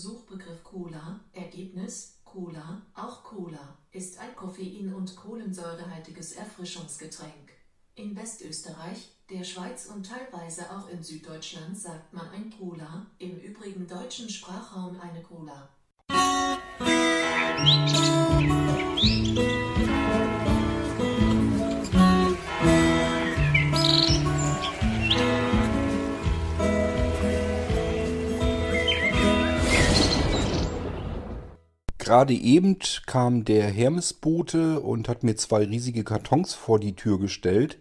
Suchbegriff Cola, Ergebnis Cola, auch Cola, ist ein koffein- und kohlensäurehaltiges Erfrischungsgetränk. In Westösterreich, der Schweiz und teilweise auch in Süddeutschland sagt man ein Cola, im übrigen deutschen Sprachraum eine Cola. Gerade eben kam der Hermesbote und hat mir zwei riesige Kartons vor die Tür gestellt.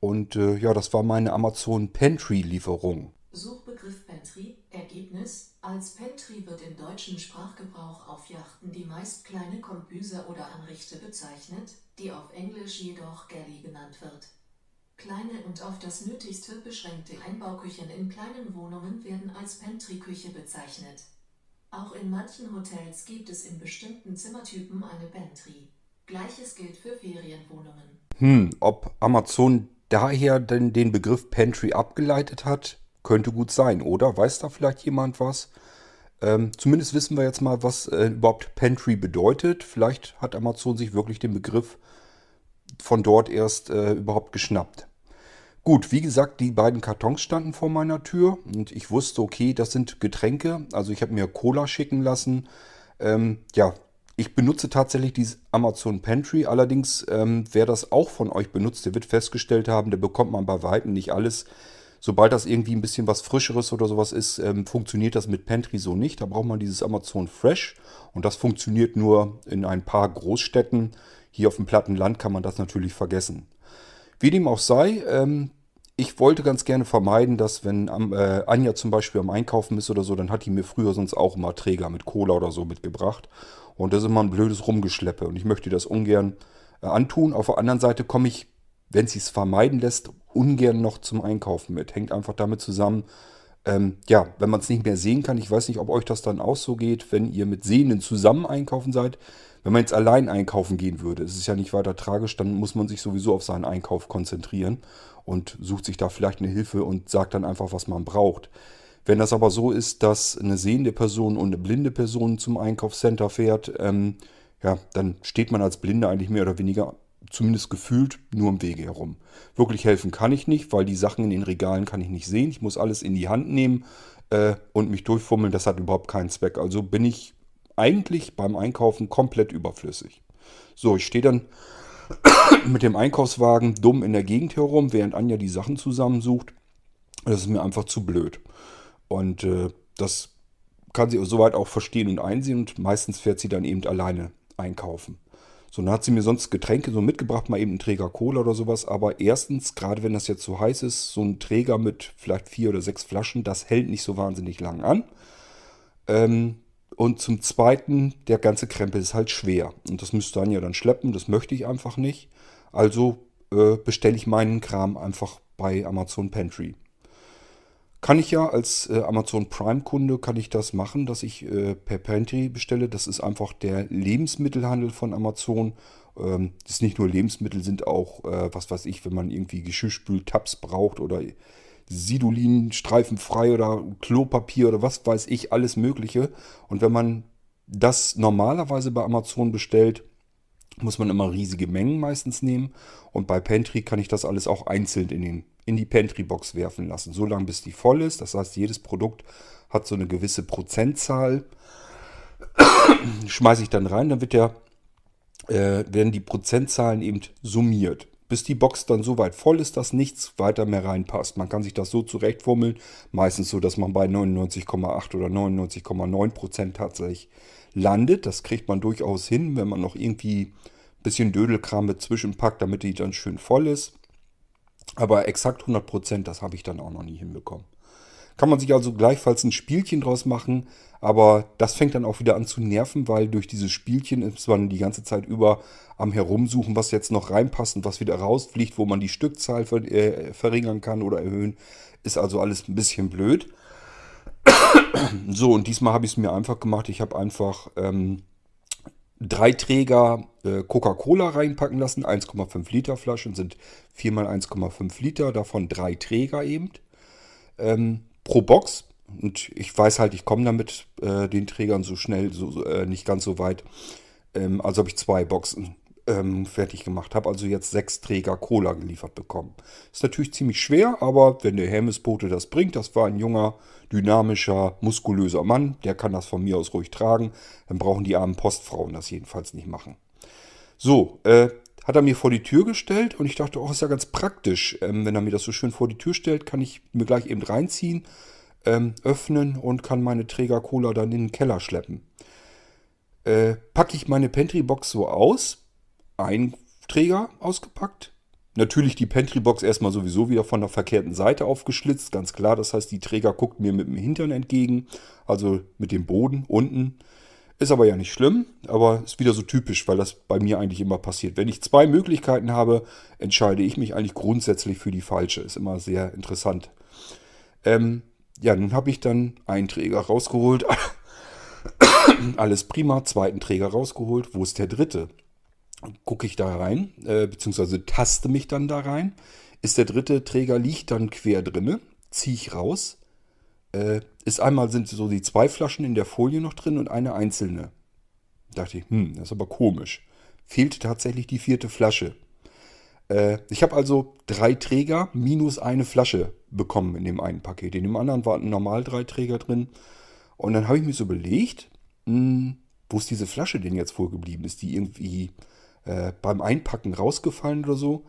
Und äh, ja, das war meine Amazon Pantry Lieferung. Suchbegriff Pantry, Ergebnis als Pantry wird im deutschen Sprachgebrauch auf Yachten die meist kleine Kombüse oder Anrichte bezeichnet, die auf Englisch jedoch Galley genannt wird. Kleine und auf das Nötigste beschränkte Einbauküchen in kleinen Wohnungen werden als Pantry-Küche bezeichnet. Auch in manchen Hotels gibt es in bestimmten Zimmertypen eine Pantry. Gleiches gilt für Ferienwohnungen. Hm, ob Amazon daher denn den Begriff Pantry abgeleitet hat, könnte gut sein, oder? Weiß da vielleicht jemand was? Ähm, zumindest wissen wir jetzt mal, was äh, überhaupt Pantry bedeutet. Vielleicht hat Amazon sich wirklich den Begriff von dort erst äh, überhaupt geschnappt. Gut, wie gesagt, die beiden Kartons standen vor meiner Tür und ich wusste, okay, das sind Getränke. Also ich habe mir Cola schicken lassen. Ähm, ja, ich benutze tatsächlich dieses Amazon Pantry. Allerdings, ähm, wer das auch von euch benutzt, der wird festgestellt haben, der bekommt man bei Weitem nicht alles. Sobald das irgendwie ein bisschen was Frischeres oder sowas ist, ähm, funktioniert das mit Pantry so nicht. Da braucht man dieses Amazon Fresh und das funktioniert nur in ein paar Großstädten. Hier auf dem platten Land kann man das natürlich vergessen. Wie dem auch sei, ähm, ich wollte ganz gerne vermeiden, dass wenn äh, Anja zum Beispiel am Einkaufen ist oder so, dann hat die mir früher sonst auch immer Träger mit Cola oder so mitgebracht. Und das ist immer ein blödes Rumgeschleppe und ich möchte das ungern äh, antun. Auf der anderen Seite komme ich, wenn sie es vermeiden lässt, ungern noch zum Einkaufen mit. Hängt einfach damit zusammen, ähm, ja, wenn man es nicht mehr sehen kann, ich weiß nicht, ob euch das dann auch so geht, wenn ihr mit Sehenden zusammen einkaufen seid. Wenn man jetzt allein einkaufen gehen würde, ist es ja nicht weiter tragisch, dann muss man sich sowieso auf seinen Einkauf konzentrieren und sucht sich da vielleicht eine Hilfe und sagt dann einfach, was man braucht. Wenn das aber so ist, dass eine sehende Person und eine blinde Person zum Einkaufscenter fährt, ähm, ja, dann steht man als Blinde eigentlich mehr oder weniger, zumindest gefühlt, nur im Wege herum. Wirklich helfen kann ich nicht, weil die Sachen in den Regalen kann ich nicht sehen. Ich muss alles in die Hand nehmen äh, und mich durchfummeln. Das hat überhaupt keinen Zweck. Also bin ich eigentlich beim Einkaufen komplett überflüssig. So, ich stehe dann mit dem Einkaufswagen dumm in der Gegend herum, während Anja die Sachen zusammensucht. Das ist mir einfach zu blöd. Und äh, das kann sie soweit auch verstehen und einsehen und meistens fährt sie dann eben alleine einkaufen. So, dann hat sie mir sonst Getränke so mitgebracht, mal eben einen Träger Cola oder sowas. Aber erstens, gerade wenn das jetzt so heiß ist, so ein Träger mit vielleicht vier oder sechs Flaschen, das hält nicht so wahnsinnig lang an. Ähm, und zum Zweiten, der ganze Krempel ist halt schwer. Und das müsste dann ja dann schleppen, das möchte ich einfach nicht. Also äh, bestelle ich meinen Kram einfach bei Amazon Pantry. Kann ich ja als äh, Amazon Prime-Kunde, kann ich das machen, dass ich äh, per Pantry bestelle. Das ist einfach der Lebensmittelhandel von Amazon. Ähm, das ist nicht nur Lebensmittel, sind auch, äh, was weiß ich, wenn man irgendwie Geschirrspül-Tabs braucht oder Sidolin streifenfrei oder Klopapier oder was weiß ich, alles Mögliche. Und wenn man das normalerweise bei Amazon bestellt, muss man immer riesige Mengen meistens nehmen. Und bei Pantry kann ich das alles auch einzeln in, den, in die Pantry-Box werfen lassen. So lange bis die voll ist. Das heißt, jedes Produkt hat so eine gewisse Prozentzahl. Schmeiße ich dann rein, dann wird der, äh, werden die Prozentzahlen eben summiert bis die Box dann so weit voll ist, dass nichts weiter mehr reinpasst. Man kann sich das so zurechtfummeln, meistens so, dass man bei 99,8 oder 99,9 Prozent tatsächlich landet. Das kriegt man durchaus hin, wenn man noch irgendwie ein bisschen Dödelkram mit zwischenpackt, damit die dann schön voll ist. Aber exakt 100 Prozent, das habe ich dann auch noch nie hinbekommen. Kann man sich also gleichfalls ein Spielchen draus machen, aber das fängt dann auch wieder an zu nerven, weil durch dieses Spielchen ist man die ganze Zeit über am Herumsuchen, was jetzt noch reinpasst und was wieder rausfliegt, wo man die Stückzahl ver äh, verringern kann oder erhöhen. Ist also alles ein bisschen blöd. so, und diesmal habe ich es mir einfach gemacht. Ich habe einfach ähm, drei Träger äh, Coca-Cola reinpacken lassen. 1,5 Liter Flaschen sind 4 mal 1,5 Liter, davon drei Träger eben. Ähm, pro Box Und ich weiß halt, ich komme damit äh, den Trägern so schnell, so, äh, nicht ganz so weit. Ähm, also habe ich zwei Boxen ähm, fertig gemacht. Habe also jetzt sechs Träger Cola geliefert bekommen. Ist natürlich ziemlich schwer, aber wenn der Hermesbote das bringt, das war ein junger, dynamischer, muskulöser Mann, der kann das von mir aus ruhig tragen. Dann brauchen die armen Postfrauen das jedenfalls nicht machen. So, äh, hat er mir vor die Tür gestellt und ich dachte, oh, ist ja ganz praktisch. Ähm, wenn er mir das so schön vor die Tür stellt, kann ich mir gleich eben reinziehen, ähm, öffnen und kann meine Träger Cola dann in den Keller schleppen. Äh, packe ich meine Pantry-Box so aus, ein Träger ausgepackt. Natürlich die Pantry-Box erstmal sowieso wieder von der verkehrten Seite aufgeschlitzt, ganz klar. Das heißt, die Träger guckt mir mit dem Hintern entgegen, also mit dem Boden unten. Ist aber ja nicht schlimm, aber ist wieder so typisch, weil das bei mir eigentlich immer passiert. Wenn ich zwei Möglichkeiten habe, entscheide ich mich eigentlich grundsätzlich für die falsche. Ist immer sehr interessant. Ähm, ja, nun habe ich dann einen Träger rausgeholt. Alles prima, zweiten Träger rausgeholt. Wo ist der dritte? gucke ich da rein, äh, beziehungsweise taste mich dann da rein. Ist der dritte Träger liegt dann quer drinne, ziehe ich raus. Äh, ist einmal sind so die zwei Flaschen in der Folie noch drin und eine einzelne. Da dachte ich, hm, das ist aber komisch. Fehlt tatsächlich die vierte Flasche. Äh, ich habe also drei Träger minus eine Flasche bekommen in dem einen Paket. In dem anderen waren normal drei Träger drin. Und dann habe ich mir so überlegt, hm, wo ist diese Flasche denn jetzt vorgeblieben? Ist die irgendwie äh, beim Einpacken rausgefallen oder so.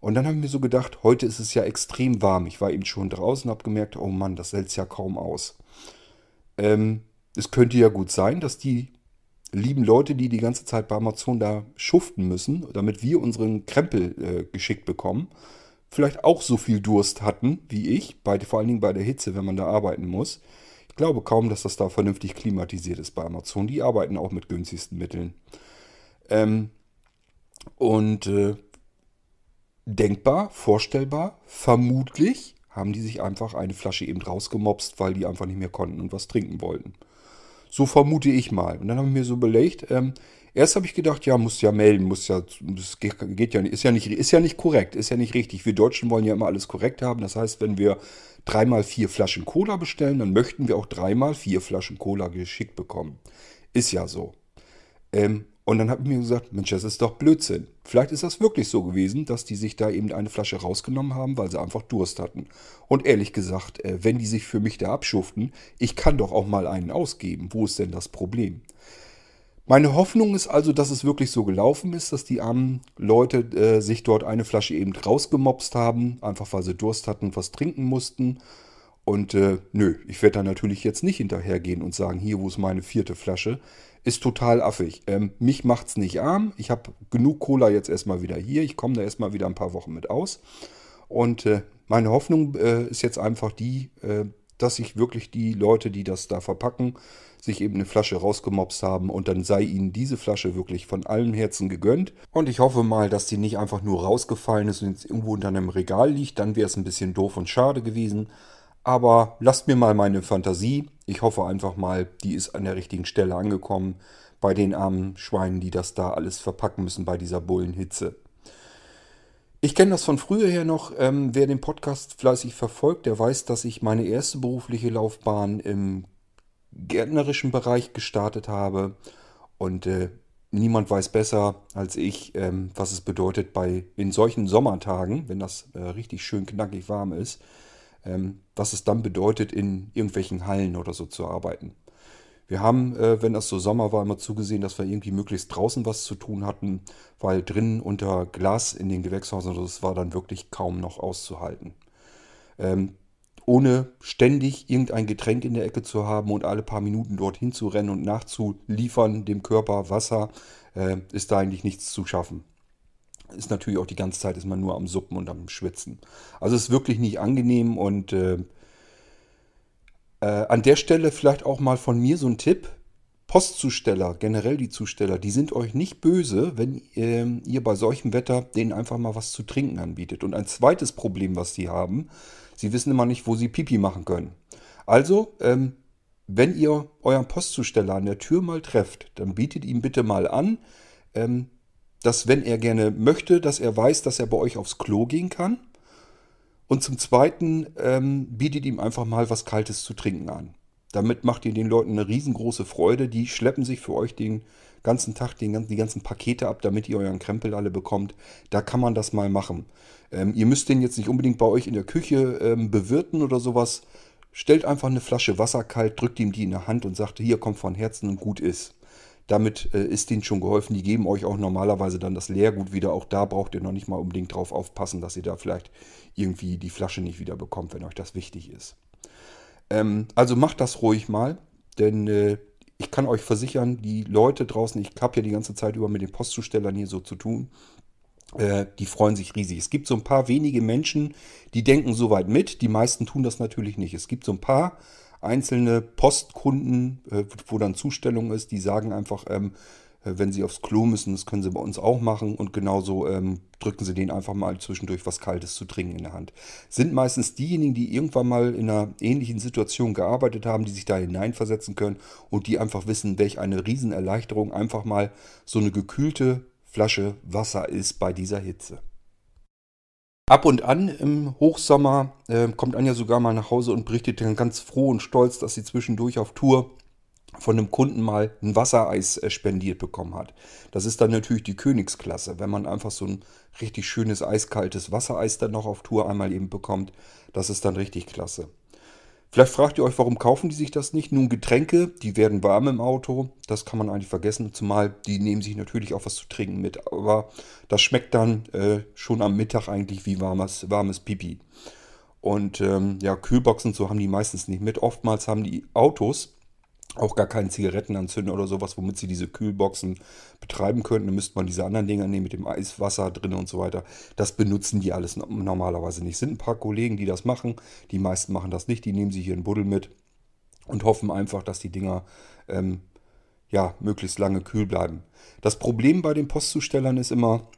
Und dann habe ich mir so gedacht, heute ist es ja extrem warm. Ich war eben schon draußen und habe gemerkt, oh Mann, das hält ja kaum aus. Ähm, es könnte ja gut sein, dass die lieben Leute, die die ganze Zeit bei Amazon da schuften müssen, damit wir unseren Krempel äh, geschickt bekommen, vielleicht auch so viel Durst hatten wie ich, bei, vor allen Dingen bei der Hitze, wenn man da arbeiten muss. Ich glaube kaum, dass das da vernünftig klimatisiert ist bei Amazon. Die arbeiten auch mit günstigsten Mitteln. Ähm, und äh, denkbar, vorstellbar, vermutlich haben die sich einfach eine Flasche eben rausgemopst, weil die einfach nicht mehr konnten und was trinken wollten. So vermute ich mal. Und dann habe ich mir so überlegt, ähm, erst habe ich gedacht, ja, muss ja melden, muss ja, das geht, geht ja nicht, ist ja nicht, ist ja nicht korrekt, ist ja nicht richtig. Wir Deutschen wollen ja immer alles korrekt haben. Das heißt, wenn wir dreimal vier Flaschen Cola bestellen, dann möchten wir auch dreimal vier Flaschen Cola geschickt bekommen. Ist ja so. Ähm, und dann habe ich mir gesagt, Mensch, das ist doch Blödsinn. Vielleicht ist das wirklich so gewesen, dass die sich da eben eine Flasche rausgenommen haben, weil sie einfach Durst hatten. Und ehrlich gesagt, äh, wenn die sich für mich da abschuften, ich kann doch auch mal einen ausgeben. Wo ist denn das Problem? Meine Hoffnung ist also, dass es wirklich so gelaufen ist, dass die armen Leute äh, sich dort eine Flasche eben rausgemopst haben, einfach weil sie Durst hatten, was trinken mussten. Und äh, nö, ich werde da natürlich jetzt nicht hinterhergehen und sagen, hier, wo ist meine vierte Flasche? Ist total affig. Ähm, mich es nicht arm. Ich habe genug Cola jetzt erstmal wieder hier. Ich komme da erstmal wieder ein paar Wochen mit aus. Und äh, meine Hoffnung äh, ist jetzt einfach die, äh, dass sich wirklich die Leute, die das da verpacken, sich eben eine Flasche rausgemopst haben und dann sei ihnen diese Flasche wirklich von allem Herzen gegönnt. Und ich hoffe mal, dass die nicht einfach nur rausgefallen ist und jetzt irgendwo unter einem Regal liegt. Dann wäre es ein bisschen doof und schade gewesen. Aber lasst mir mal meine Fantasie. Ich hoffe einfach mal, die ist an der richtigen Stelle angekommen bei den armen Schweinen, die das da alles verpacken müssen bei dieser Bullenhitze. Ich kenne das von früher her noch. Ähm, wer den Podcast fleißig verfolgt, der weiß, dass ich meine erste berufliche Laufbahn im gärtnerischen Bereich gestartet habe. Und äh, niemand weiß besser als ich, ähm, was es bedeutet, bei in solchen Sommertagen, wenn das äh, richtig schön knackig warm ist, was es dann bedeutet, in irgendwelchen Hallen oder so zu arbeiten. Wir haben, äh, wenn das so Sommer war, immer zugesehen, dass wir irgendwie möglichst draußen was zu tun hatten, weil drinnen unter Glas in den Gewächshäusern, das war dann wirklich kaum noch auszuhalten. Ähm, ohne ständig irgendein Getränk in der Ecke zu haben und alle paar Minuten dorthin zu rennen und nachzuliefern dem Körper Wasser, äh, ist da eigentlich nichts zu schaffen ist natürlich auch die ganze Zeit ist man nur am Suppen und am Schwitzen. Also es ist wirklich nicht angenehm und äh, äh, an der Stelle vielleicht auch mal von mir so ein Tipp. Postzusteller, generell die Zusteller, die sind euch nicht böse, wenn äh, ihr bei solchem Wetter denen einfach mal was zu trinken anbietet. Und ein zweites Problem, was sie haben, sie wissen immer nicht, wo sie Pipi machen können. Also, ähm, wenn ihr euren Postzusteller an der Tür mal trefft, dann bietet ihm bitte mal an, ähm, dass wenn er gerne möchte, dass er weiß, dass er bei euch aufs Klo gehen kann. Und zum Zweiten ähm, bietet ihm einfach mal was Kaltes zu trinken an. Damit macht ihr den Leuten eine riesengroße Freude. Die schleppen sich für euch den ganzen Tag den, die ganzen Pakete ab, damit ihr euren Krempel alle bekommt. Da kann man das mal machen. Ähm, ihr müsst den jetzt nicht unbedingt bei euch in der Küche ähm, bewirten oder sowas. Stellt einfach eine Flasche Wasser kalt, drückt ihm die in der Hand und sagt, hier kommt von Herzen und gut ist. Damit äh, ist denen schon geholfen. Die geben euch auch normalerweise dann das Leergut wieder. Auch da braucht ihr noch nicht mal unbedingt drauf aufpassen, dass ihr da vielleicht irgendwie die Flasche nicht wieder bekommt, wenn euch das wichtig ist. Ähm, also macht das ruhig mal, denn äh, ich kann euch versichern, die Leute draußen, ich habe ja die ganze Zeit über mit den Postzustellern hier so zu tun, äh, die freuen sich riesig. Es gibt so ein paar wenige Menschen, die denken soweit mit. Die meisten tun das natürlich nicht. Es gibt so ein paar einzelne Postkunden, äh, wo dann Zustellung ist, die sagen einfach, ähm, äh, wenn sie aufs Klo müssen, das können sie bei uns auch machen und genauso ähm, drücken sie denen einfach mal zwischendurch was Kaltes zu trinken in der Hand. Sind meistens diejenigen, die irgendwann mal in einer ähnlichen Situation gearbeitet haben, die sich da hineinversetzen können und die einfach wissen, welch eine Riesenerleichterung einfach mal so eine gekühlte Flasche Wasser ist bei dieser Hitze. Ab und an im Hochsommer äh, kommt Anja sogar mal nach Hause und berichtet dann ganz froh und stolz, dass sie zwischendurch auf Tour von einem Kunden mal ein Wassereis äh, spendiert bekommen hat. Das ist dann natürlich die Königsklasse, wenn man einfach so ein richtig schönes eiskaltes Wassereis dann noch auf Tour einmal eben bekommt. Das ist dann richtig klasse. Vielleicht fragt ihr euch, warum kaufen die sich das nicht? Nun, Getränke, die werden warm im Auto. Das kann man eigentlich vergessen. Zumal die nehmen sich natürlich auch was zu trinken mit. Aber das schmeckt dann äh, schon am Mittag eigentlich wie warmes, warmes Pipi. Und ähm, ja, Kühlboxen so haben die meistens nicht mit. Oftmals haben die Autos auch gar keinen Zigarettenanzünder oder sowas, womit sie diese Kühlboxen betreiben könnten. Dann müsste man diese anderen Dinger nehmen mit dem Eiswasser drin und so weiter. Das benutzen die alles normalerweise nicht. Es sind ein paar Kollegen, die das machen. Die meisten machen das nicht. Die nehmen sich hier einen Buddel mit und hoffen einfach, dass die Dinger ähm, ja, möglichst lange kühl bleiben. Das Problem bei den Postzustellern ist immer,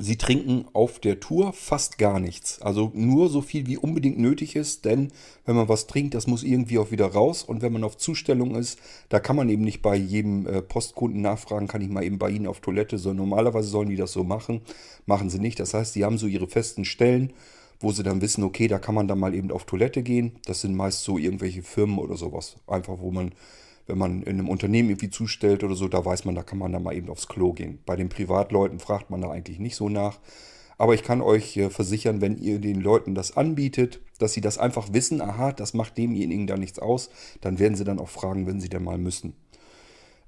Sie trinken auf der Tour fast gar nichts. Also nur so viel wie unbedingt nötig ist, denn wenn man was trinkt, das muss irgendwie auch wieder raus. Und wenn man auf Zustellung ist, da kann man eben nicht bei jedem äh, Postkunden nachfragen, kann ich mal eben bei Ihnen auf Toilette, sondern normalerweise sollen die das so machen. Machen sie nicht. Das heißt, sie haben so ihre festen Stellen, wo sie dann wissen, okay, da kann man dann mal eben auf Toilette gehen. Das sind meist so irgendwelche Firmen oder sowas. Einfach, wo man wenn man in einem Unternehmen irgendwie zustellt oder so, da weiß man, da kann man dann mal eben aufs Klo gehen. Bei den Privatleuten fragt man da eigentlich nicht so nach. Aber ich kann euch versichern, wenn ihr den Leuten das anbietet, dass sie das einfach wissen, aha, das macht demjenigen da nichts aus, dann werden sie dann auch fragen, wenn sie denn mal müssen.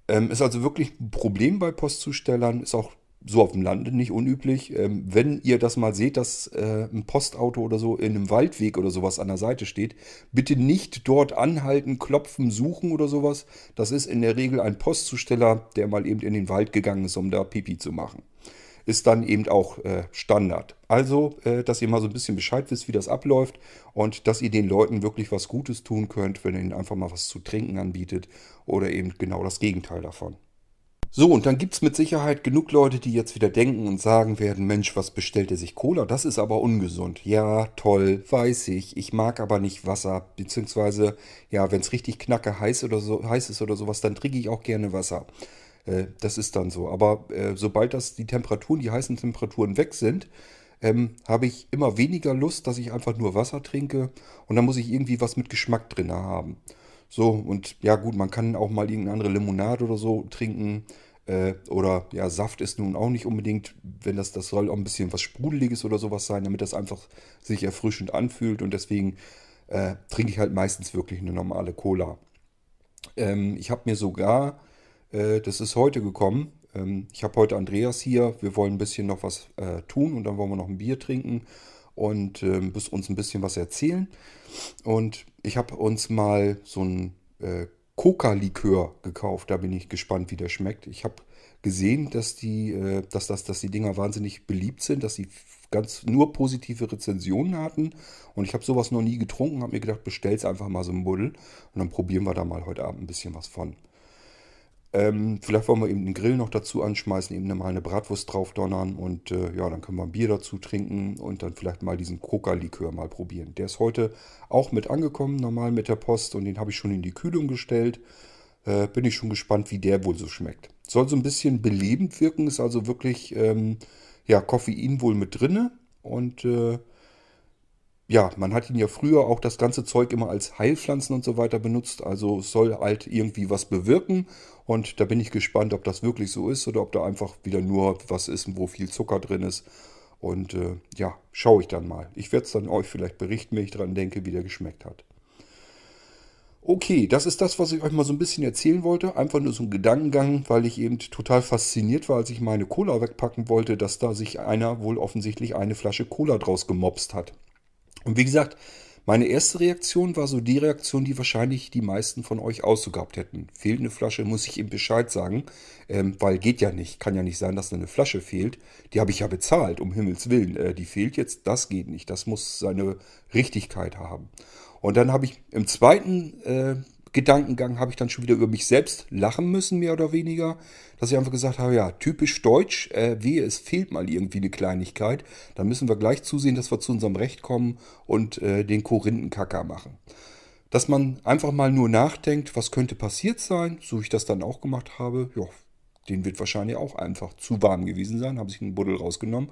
Ähm, ist also wirklich ein Problem bei Postzustellern, ist auch so auf dem Lande nicht unüblich. Ähm, wenn ihr das mal seht, dass äh, ein Postauto oder so in einem Waldweg oder sowas an der Seite steht, bitte nicht dort anhalten, klopfen, suchen oder sowas. Das ist in der Regel ein Postzusteller, der mal eben in den Wald gegangen ist, um da Pipi zu machen. Ist dann eben auch äh, Standard. Also, äh, dass ihr mal so ein bisschen Bescheid wisst, wie das abläuft und dass ihr den Leuten wirklich was Gutes tun könnt, wenn ihr ihnen einfach mal was zu trinken anbietet oder eben genau das Gegenteil davon. So, und dann gibt es mit Sicherheit genug Leute, die jetzt wieder denken und sagen werden, Mensch, was bestellt er sich Cola? Das ist aber ungesund. Ja, toll, weiß ich. Ich mag aber nicht Wasser. Beziehungsweise, ja, wenn es richtig knacke heiß, oder so, heiß ist oder sowas, dann trinke ich auch gerne Wasser. Äh, das ist dann so. Aber äh, sobald das die Temperaturen, die heißen Temperaturen weg sind, ähm, habe ich immer weniger Lust, dass ich einfach nur Wasser trinke. Und dann muss ich irgendwie was mit Geschmack drin haben. So, und ja gut, man kann auch mal irgendeine andere Limonade oder so trinken. Äh, oder ja, Saft ist nun auch nicht unbedingt, wenn das, das soll auch ein bisschen was Sprudeliges oder sowas sein, damit das einfach sich erfrischend anfühlt. Und deswegen äh, trinke ich halt meistens wirklich eine normale Cola. Ähm, ich habe mir sogar, äh, das ist heute gekommen, ähm, ich habe heute Andreas hier, wir wollen ein bisschen noch was äh, tun und dann wollen wir noch ein Bier trinken und äh, uns ein bisschen was erzählen. Und ich habe uns mal so ein äh, Coca-Likör gekauft. Da bin ich gespannt, wie der schmeckt. Ich habe gesehen, dass die, äh, dass, das, dass die Dinger wahnsinnig beliebt sind, dass sie ganz nur positive Rezensionen hatten. Und ich habe sowas noch nie getrunken, habe mir gedacht, bestell's einfach mal so ein Buddel und dann probieren wir da mal heute Abend ein bisschen was von. Ähm, vielleicht wollen wir eben den Grill noch dazu anschmeißen, eben mal eine Bratwurst drauf donnern und äh, ja, dann können wir ein Bier dazu trinken und dann vielleicht mal diesen Coca-Likör mal probieren. Der ist heute auch mit angekommen, normal mit der Post und den habe ich schon in die Kühlung gestellt. Äh, bin ich schon gespannt, wie der wohl so schmeckt. Soll so ein bisschen belebend wirken, ist also wirklich ähm, ja, Koffein wohl mit drinne und äh, ja, man hat ihn ja früher auch das ganze Zeug immer als Heilpflanzen und so weiter benutzt. Also soll halt irgendwie was bewirken. Und da bin ich gespannt, ob das wirklich so ist oder ob da einfach wieder nur was ist, wo viel Zucker drin ist. Und äh, ja, schaue ich dann mal. Ich werde es dann euch vielleicht berichten, wenn ich daran denke, wie der geschmeckt hat. Okay, das ist das, was ich euch mal so ein bisschen erzählen wollte. Einfach nur so ein Gedankengang, weil ich eben total fasziniert war, als ich meine Cola wegpacken wollte, dass da sich einer wohl offensichtlich eine Flasche Cola draus gemobst hat. Und wie gesagt, meine erste Reaktion war so die Reaktion, die wahrscheinlich die meisten von euch auch so gehabt hätten. Fehlt eine Flasche, muss ich ihm Bescheid sagen, ähm, weil geht ja nicht. Kann ja nicht sein, dass eine Flasche fehlt. Die habe ich ja bezahlt, um Himmels Willen. Äh, die fehlt jetzt, das geht nicht. Das muss seine Richtigkeit haben. Und dann habe ich im zweiten äh, Gedankengang habe ich dann schon wieder über mich selbst lachen müssen, mehr oder weniger. Dass ich einfach gesagt habe, ja, typisch deutsch, äh, wehe, es fehlt mal irgendwie eine Kleinigkeit. Dann müssen wir gleich zusehen, dass wir zu unserem Recht kommen und äh, den Korinthenkacker machen. Dass man einfach mal nur nachdenkt, was könnte passiert sein, so wie ich das dann auch gemacht habe. Ja, den wird wahrscheinlich auch einfach zu warm gewesen sein, habe sich einen Buddel rausgenommen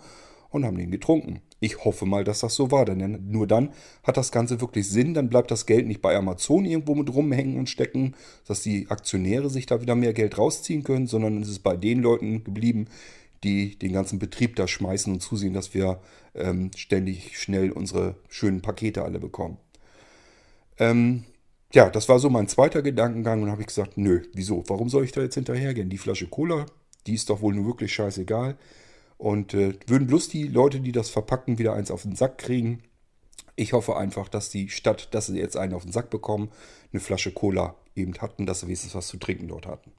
und haben den getrunken. Ich hoffe mal, dass das so war, denn nur dann hat das Ganze wirklich Sinn. Dann bleibt das Geld nicht bei Amazon irgendwo mit rumhängen und stecken, dass die Aktionäre sich da wieder mehr Geld rausziehen können, sondern es ist bei den Leuten geblieben, die den ganzen Betrieb da schmeißen und zusehen, dass wir ähm, ständig schnell unsere schönen Pakete alle bekommen. Ähm, ja, das war so mein zweiter Gedankengang und habe ich gesagt, nö, wieso? Warum soll ich da jetzt hinterhergehen? Die Flasche Cola, die ist doch wohl nur wirklich scheißegal. Und äh, würden bloß die Leute, die das verpacken, wieder eins auf den Sack kriegen. Ich hoffe einfach, dass die Stadt, dass sie jetzt einen auf den Sack bekommen, eine Flasche Cola eben hatten, dass sie wenigstens was zu trinken dort hatten.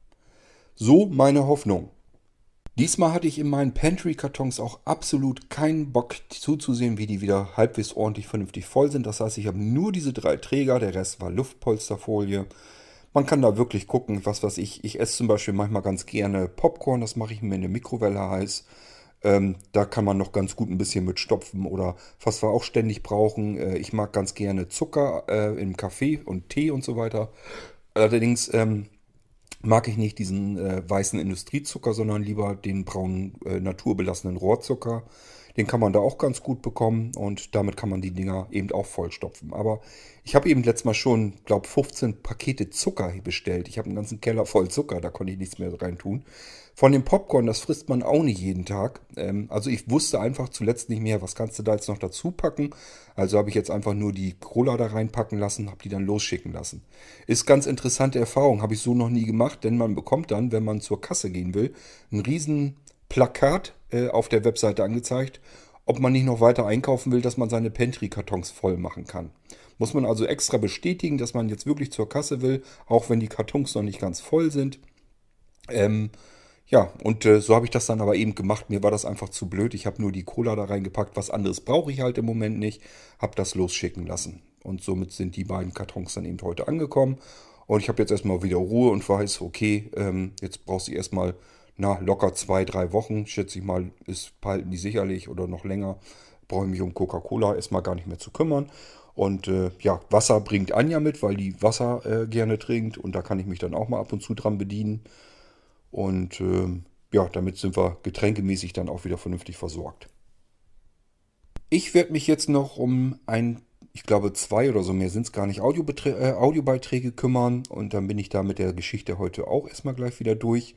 So meine Hoffnung. Diesmal hatte ich in meinen Pantry-Kartons auch absolut keinen Bock zuzusehen, wie die wieder halbwegs ordentlich vernünftig voll sind. Das heißt, ich habe nur diese drei Träger, der Rest war Luftpolsterfolie. Man kann da wirklich gucken, was weiß ich. Ich esse zum Beispiel manchmal ganz gerne Popcorn, das mache ich mir in der Mikrowelle heiß. Ähm, da kann man noch ganz gut ein bisschen mit stopfen oder was wir auch ständig brauchen. Äh, ich mag ganz gerne Zucker äh, im Kaffee und Tee und so weiter. Allerdings ähm, mag ich nicht diesen äh, weißen Industriezucker, sondern lieber den braunen äh, naturbelassenen Rohrzucker. Den kann man da auch ganz gut bekommen und damit kann man die Dinger eben auch vollstopfen. Aber ich habe eben letztes Mal schon, glaube 15 Pakete Zucker bestellt. Ich habe einen ganzen Keller voll Zucker, da konnte ich nichts mehr rein tun. Von dem Popcorn, das frisst man auch nicht jeden Tag. Ähm, also ich wusste einfach zuletzt nicht mehr, was kannst du da jetzt noch dazu packen. Also habe ich jetzt einfach nur die Cola da reinpacken lassen, habe die dann losschicken lassen. Ist ganz interessante Erfahrung, habe ich so noch nie gemacht, denn man bekommt dann, wenn man zur Kasse gehen will, ein riesen Plakat äh, auf der Webseite angezeigt, ob man nicht noch weiter einkaufen will, dass man seine Pantry-Kartons voll machen kann. Muss man also extra bestätigen, dass man jetzt wirklich zur Kasse will, auch wenn die Kartons noch nicht ganz voll sind. Ähm, ja, und äh, so habe ich das dann aber eben gemacht. Mir war das einfach zu blöd. Ich habe nur die Cola da reingepackt. Was anderes brauche ich halt im Moment nicht. Habe das losschicken lassen. Und somit sind die beiden Kartons dann eben heute angekommen. Und ich habe jetzt erstmal wieder Ruhe und weiß, okay, ähm, jetzt brauchst du erstmal na, locker zwei, drei Wochen, schätze ich mal, ist behalten die sicherlich oder noch länger. Brauche ich mich um Coca-Cola erstmal gar nicht mehr zu kümmern. Und äh, ja, Wasser bringt Anja mit, weil die Wasser äh, gerne trinkt. Und da kann ich mich dann auch mal ab und zu dran bedienen. Und äh, ja, damit sind wir getränkemäßig dann auch wieder vernünftig versorgt. Ich werde mich jetzt noch um ein, ich glaube zwei oder so mehr sind es gar nicht, äh, Audiobeiträge kümmern. Und dann bin ich da mit der Geschichte heute auch erstmal gleich wieder durch.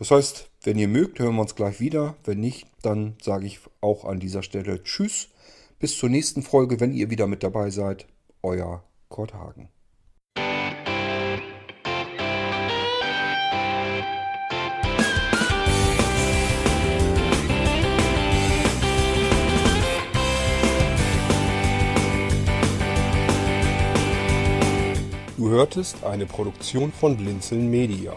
Das heißt, wenn ihr mögt, hören wir uns gleich wieder. Wenn nicht, dann sage ich auch an dieser Stelle Tschüss. Bis zur nächsten Folge, wenn ihr wieder mit dabei seid. Euer Kurt Hagen. Du hörtest eine Produktion von Blinzeln Media.